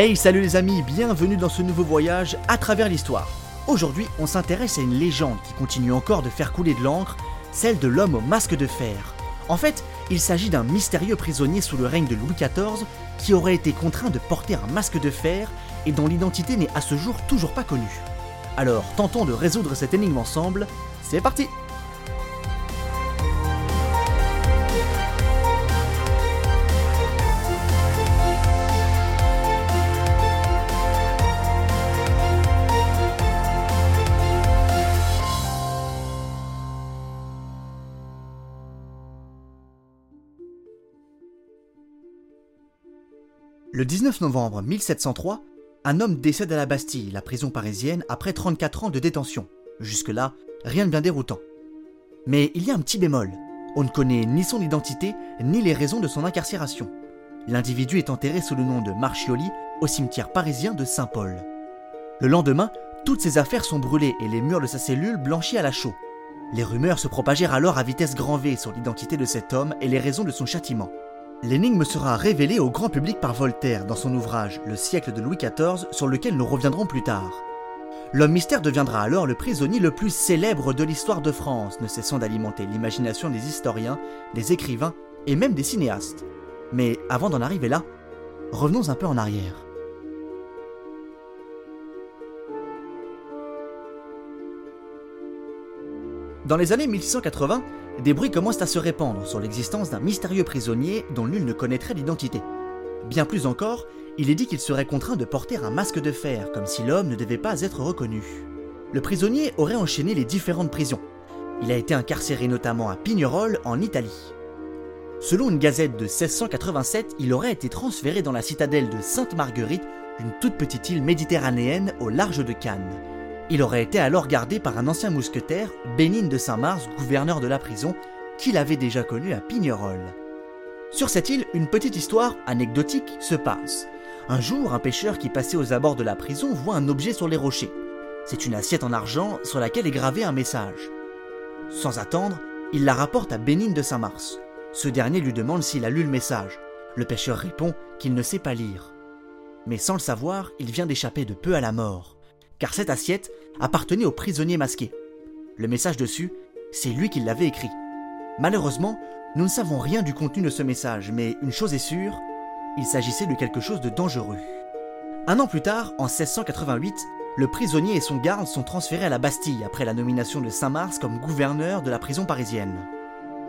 Hey, salut les amis, bienvenue dans ce nouveau voyage à travers l'histoire. Aujourd'hui, on s'intéresse à une légende qui continue encore de faire couler de l'encre, celle de l'homme au masque de fer. En fait, il s'agit d'un mystérieux prisonnier sous le règne de Louis XIV qui aurait été contraint de porter un masque de fer et dont l'identité n'est à ce jour toujours pas connue. Alors, tentons de résoudre cette énigme ensemble. C'est parti Le 19 novembre 1703, un homme décède à la Bastille, la prison parisienne, après 34 ans de détention. Jusque-là, rien de bien déroutant. Mais il y a un petit bémol. On ne connaît ni son identité, ni les raisons de son incarcération. L'individu est enterré sous le nom de Marchioli au cimetière parisien de Saint-Paul. Le lendemain, toutes ses affaires sont brûlées et les murs de sa cellule blanchis à la chaux. Les rumeurs se propagèrent alors à vitesse grand V sur l'identité de cet homme et les raisons de son châtiment. L'énigme sera révélée au grand public par Voltaire dans son ouvrage Le siècle de Louis XIV sur lequel nous reviendrons plus tard. L'homme mystère deviendra alors le prisonnier le plus célèbre de l'histoire de France, ne cessant d'alimenter l'imagination des historiens, des écrivains et même des cinéastes. Mais avant d'en arriver là, revenons un peu en arrière. Dans les années 1680, des bruits commencent à se répandre sur l'existence d'un mystérieux prisonnier dont nul ne connaîtrait l'identité. Bien plus encore, il est dit qu'il serait contraint de porter un masque de fer, comme si l'homme ne devait pas être reconnu. Le prisonnier aurait enchaîné les différentes prisons. Il a été incarcéré notamment à Pignerol, en Italie. Selon une gazette de 1687, il aurait été transféré dans la citadelle de Sainte-Marguerite, une toute petite île méditerranéenne au large de Cannes. Il aurait été alors gardé par un ancien mousquetaire, Bénigne de Saint-Mars, gouverneur de la prison, qu'il avait déjà connu à Pignerol. Sur cette île, une petite histoire anecdotique se passe. Un jour, un pêcheur qui passait aux abords de la prison voit un objet sur les rochers. C'est une assiette en argent sur laquelle est gravé un message. Sans attendre, il la rapporte à Bénigne de Saint-Mars. Ce dernier lui demande s'il a lu le message. Le pêcheur répond qu'il ne sait pas lire. Mais sans le savoir, il vient d'échapper de peu à la mort car cette assiette appartenait au prisonnier masqué. Le message dessus, c'est lui qui l'avait écrit. Malheureusement, nous ne savons rien du contenu de ce message, mais une chose est sûre, il s'agissait de quelque chose de dangereux. Un an plus tard, en 1688, le prisonnier et son garde sont transférés à la Bastille après la nomination de Saint-Mars comme gouverneur de la prison parisienne.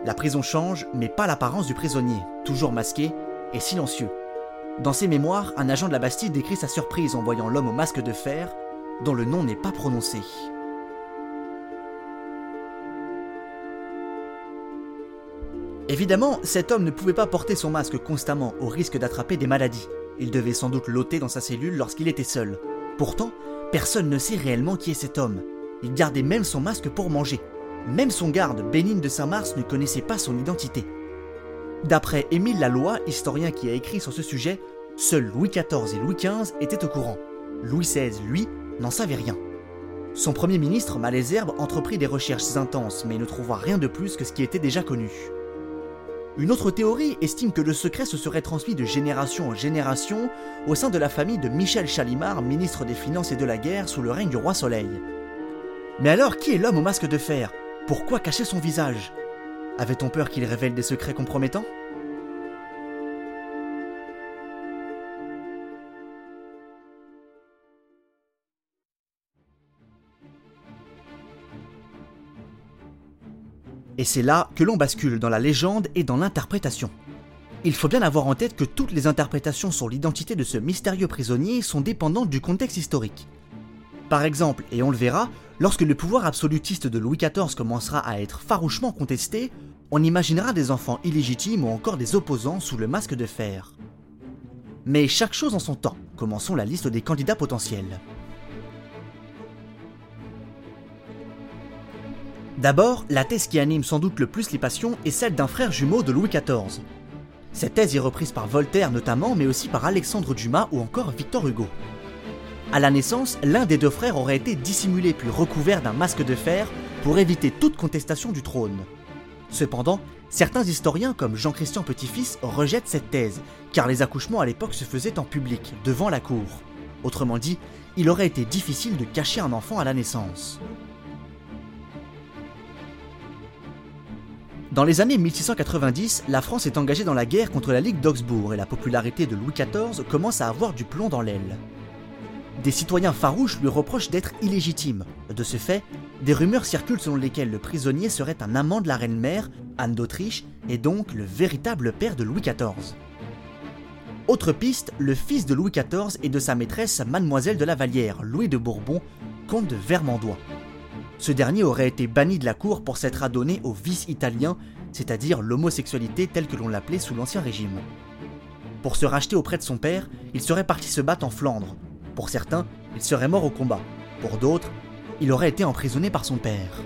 La prison change, mais pas l'apparence du prisonnier, toujours masqué et silencieux. Dans ses mémoires, un agent de la Bastille décrit sa surprise en voyant l'homme au masque de fer dont le nom n'est pas prononcé. Évidemment, cet homme ne pouvait pas porter son masque constamment au risque d'attraper des maladies. Il devait sans doute l'ôter dans sa cellule lorsqu'il était seul. Pourtant, personne ne sait réellement qui est cet homme. Il gardait même son masque pour manger. Même son garde, Bénigne de Saint-Mars, ne connaissait pas son identité. D'après Émile Laloy, historien qui a écrit sur ce sujet, seuls Louis XIV et Louis XV étaient au courant. Louis XVI, lui, n'en savait rien. Son premier ministre, Malesherbes, entreprit des recherches intenses, mais ne trouva rien de plus que ce qui était déjà connu. Une autre théorie estime que le secret se serait transmis de génération en génération au sein de la famille de Michel Chalimard, ministre des Finances et de la Guerre sous le règne du roi Soleil. Mais alors, qui est l'homme au masque de fer? Pourquoi cacher son visage? Avait-on peur qu'il révèle des secrets compromettants? Et c'est là que l'on bascule dans la légende et dans l'interprétation. Il faut bien avoir en tête que toutes les interprétations sur l'identité de ce mystérieux prisonnier sont dépendantes du contexte historique. Par exemple, et on le verra, lorsque le pouvoir absolutiste de Louis XIV commencera à être farouchement contesté, on imaginera des enfants illégitimes ou encore des opposants sous le masque de fer. Mais chaque chose en son temps, commençons la liste des candidats potentiels. D'abord, la thèse qui anime sans doute le plus les passions est celle d'un frère jumeau de Louis XIV. Cette thèse est reprise par Voltaire notamment, mais aussi par Alexandre Dumas ou encore Victor Hugo. À la naissance, l'un des deux frères aurait été dissimulé puis recouvert d'un masque de fer pour éviter toute contestation du trône. Cependant, certains historiens comme Jean-Christian Petit-Fils rejettent cette thèse, car les accouchements à l'époque se faisaient en public, devant la cour. Autrement dit, il aurait été difficile de cacher un enfant à la naissance. Dans les années 1690, la France est engagée dans la guerre contre la Ligue d'Augsbourg et la popularité de Louis XIV commence à avoir du plomb dans l'aile. Des citoyens farouches lui reprochent d'être illégitime. De ce fait, des rumeurs circulent selon lesquelles le prisonnier serait un amant de la reine-mère, Anne d'Autriche, et donc le véritable père de Louis XIV. Autre piste, le fils de Louis XIV et de sa maîtresse Mademoiselle de la Vallière, Louis de Bourbon, comte de Vermandois. Ce dernier aurait été banni de la cour pour s'être adonné au vice italien, c'est-à-dire l'homosexualité telle que l'on l'appelait sous l'Ancien Régime. Pour se racheter auprès de son père, il serait parti se battre en Flandre. Pour certains, il serait mort au combat. Pour d'autres, il aurait été emprisonné par son père.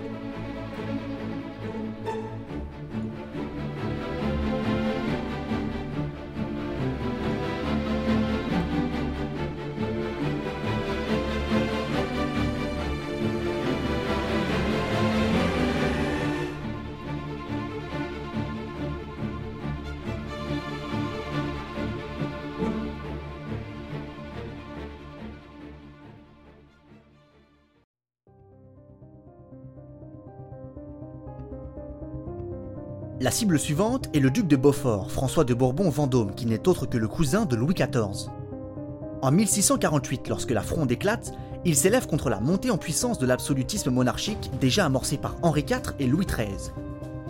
La cible suivante est le duc de Beaufort, François de Bourbon-Vendôme, qui n'est autre que le cousin de Louis XIV. En 1648, lorsque la Fronde éclate, il s'élève contre la montée en puissance de l'absolutisme monarchique déjà amorcé par Henri IV et Louis XIII.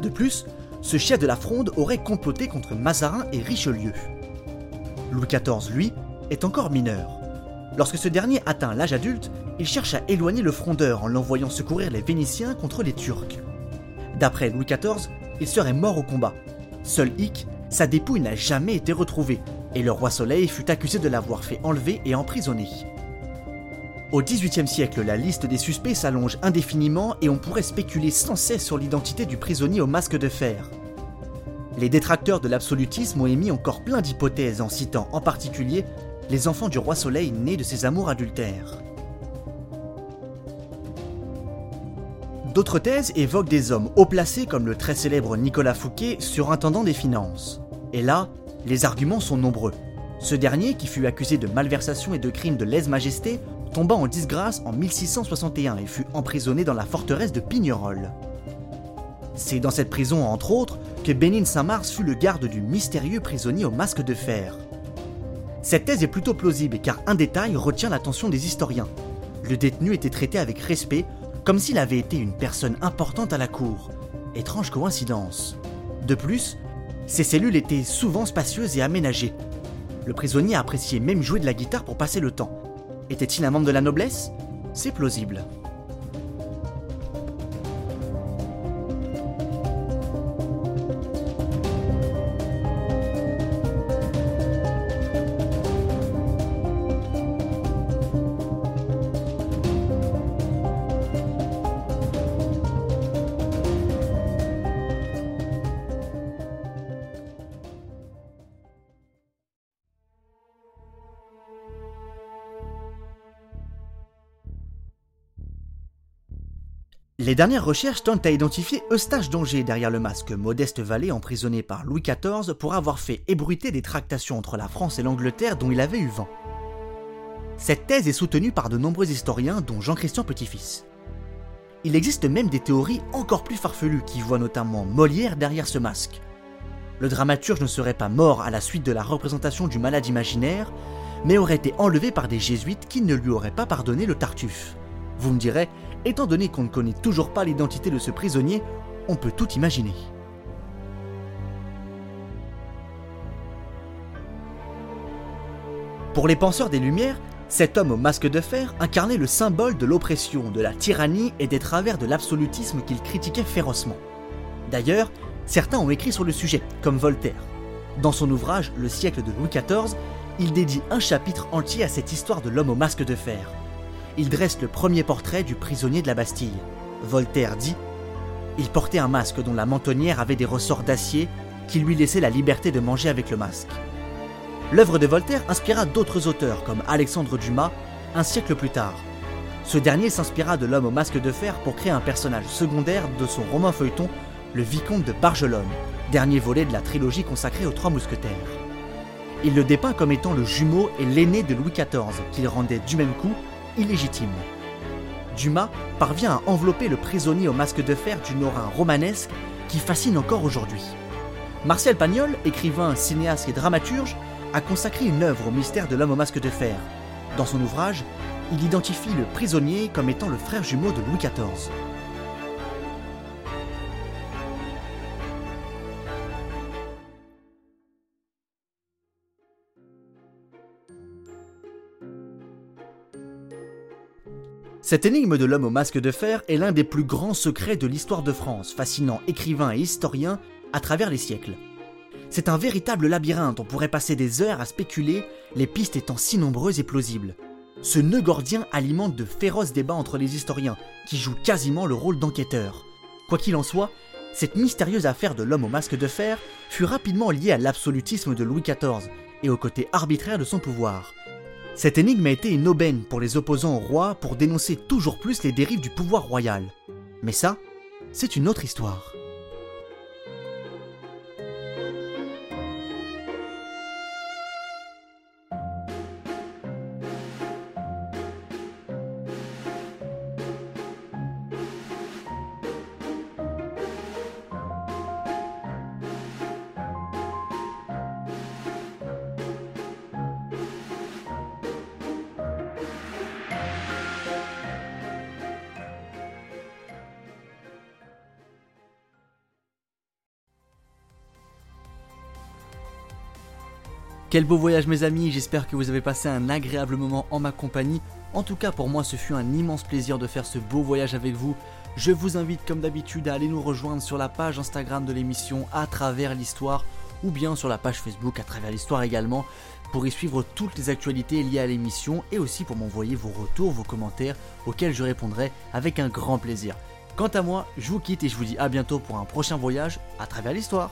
De plus, ce chef de la Fronde aurait comploté contre Mazarin et Richelieu. Louis XIV, lui, est encore mineur. Lorsque ce dernier atteint l'âge adulte, il cherche à éloigner le frondeur en l'envoyant secourir les Vénitiens contre les Turcs. D'après Louis XIV, il serait mort au combat. Seul Hic, sa dépouille n'a jamais été retrouvée, et le roi Soleil fut accusé de l'avoir fait enlever et emprisonner. Au XVIIIe siècle, la liste des suspects s'allonge indéfiniment et on pourrait spéculer sans cesse sur l'identité du prisonnier au masque de fer. Les détracteurs de l'absolutisme ont émis encore plein d'hypothèses en citant en particulier les enfants du roi Soleil nés de ses amours adultères. D'autres thèses évoquent des hommes haut placés comme le très célèbre Nicolas Fouquet, surintendant des finances. Et là, les arguments sont nombreux. Ce dernier, qui fut accusé de malversation et de crimes de lèse-majesté, tomba en disgrâce en 1661 et fut emprisonné dans la forteresse de Pignerol. C'est dans cette prison, entre autres, que Bénin Saint-Mars fut le garde du mystérieux prisonnier au masque de fer. Cette thèse est plutôt plausible car un détail retient l'attention des historiens. Le détenu était traité avec respect comme s'il avait été une personne importante à la cour. Étrange coïncidence. De plus, ses cellules étaient souvent spacieuses et aménagées. Le prisonnier appréciait même jouer de la guitare pour passer le temps. Était-il un membre de la noblesse? C'est plausible. Les dernières recherches tentent à identifier Eustache d'Angers derrière le masque, modeste valet emprisonné par Louis XIV pour avoir fait ébruiter des tractations entre la France et l'Angleterre dont il avait eu vent. Cette thèse est soutenue par de nombreux historiens, dont Jean-Christian Petit-Fils. Il existe même des théories encore plus farfelues qui voient notamment Molière derrière ce masque. Le dramaturge ne serait pas mort à la suite de la représentation du malade imaginaire, mais aurait été enlevé par des jésuites qui ne lui auraient pas pardonné le Tartuffe. Vous me direz, Étant donné qu'on ne connaît toujours pas l'identité de ce prisonnier, on peut tout imaginer. Pour les penseurs des Lumières, cet homme au masque de fer incarnait le symbole de l'oppression, de la tyrannie et des travers de l'absolutisme qu'il critiquait férocement. D'ailleurs, certains ont écrit sur le sujet, comme Voltaire. Dans son ouvrage Le siècle de Louis XIV, il dédie un chapitre entier à cette histoire de l'homme au masque de fer il dresse le premier portrait du prisonnier de la Bastille. Voltaire dit Il portait un masque dont la mentonnière avait des ressorts d'acier qui lui laissaient la liberté de manger avec le masque. L'œuvre de Voltaire inspira d'autres auteurs comme Alexandre Dumas un siècle plus tard. Ce dernier s'inspira de l'homme au masque de fer pour créer un personnage secondaire de son roman feuilleton le vicomte de Bargelone, dernier volet de la trilogie consacrée aux Trois Mousquetaires. Il le dépeint comme étant le jumeau et l'aîné de Louis XIV, qu'il rendait du même coup illégitime. Dumas parvient à envelopper le prisonnier au masque de fer d'une aura romanesque qui fascine encore aujourd'hui. Marcel Pagnol, écrivain, cinéaste et dramaturge, a consacré une œuvre au mystère de l'homme au masque de fer. Dans son ouvrage, il identifie le prisonnier comme étant le frère jumeau de Louis XIV. Cette énigme de l'homme au masque de fer est l'un des plus grands secrets de l'histoire de France, fascinant écrivains et historiens à travers les siècles. C'est un véritable labyrinthe, on pourrait passer des heures à spéculer, les pistes étant si nombreuses et plausibles. Ce nœud gordien alimente de féroces débats entre les historiens, qui jouent quasiment le rôle d'enquêteurs. Quoi qu'il en soit, cette mystérieuse affaire de l'homme au masque de fer fut rapidement liée à l'absolutisme de Louis XIV et au côté arbitraire de son pouvoir. Cette énigme a été une aubaine pour les opposants au roi pour dénoncer toujours plus les dérives du pouvoir royal. Mais ça, c'est une autre histoire. Quel beau voyage mes amis, j'espère que vous avez passé un agréable moment en ma compagnie. En tout cas pour moi ce fut un immense plaisir de faire ce beau voyage avec vous. Je vous invite comme d'habitude à aller nous rejoindre sur la page Instagram de l'émission à travers l'histoire ou bien sur la page Facebook à travers l'histoire également pour y suivre toutes les actualités liées à l'émission et aussi pour m'envoyer vos retours, vos commentaires auxquels je répondrai avec un grand plaisir. Quant à moi, je vous quitte et je vous dis à bientôt pour un prochain voyage à travers l'histoire.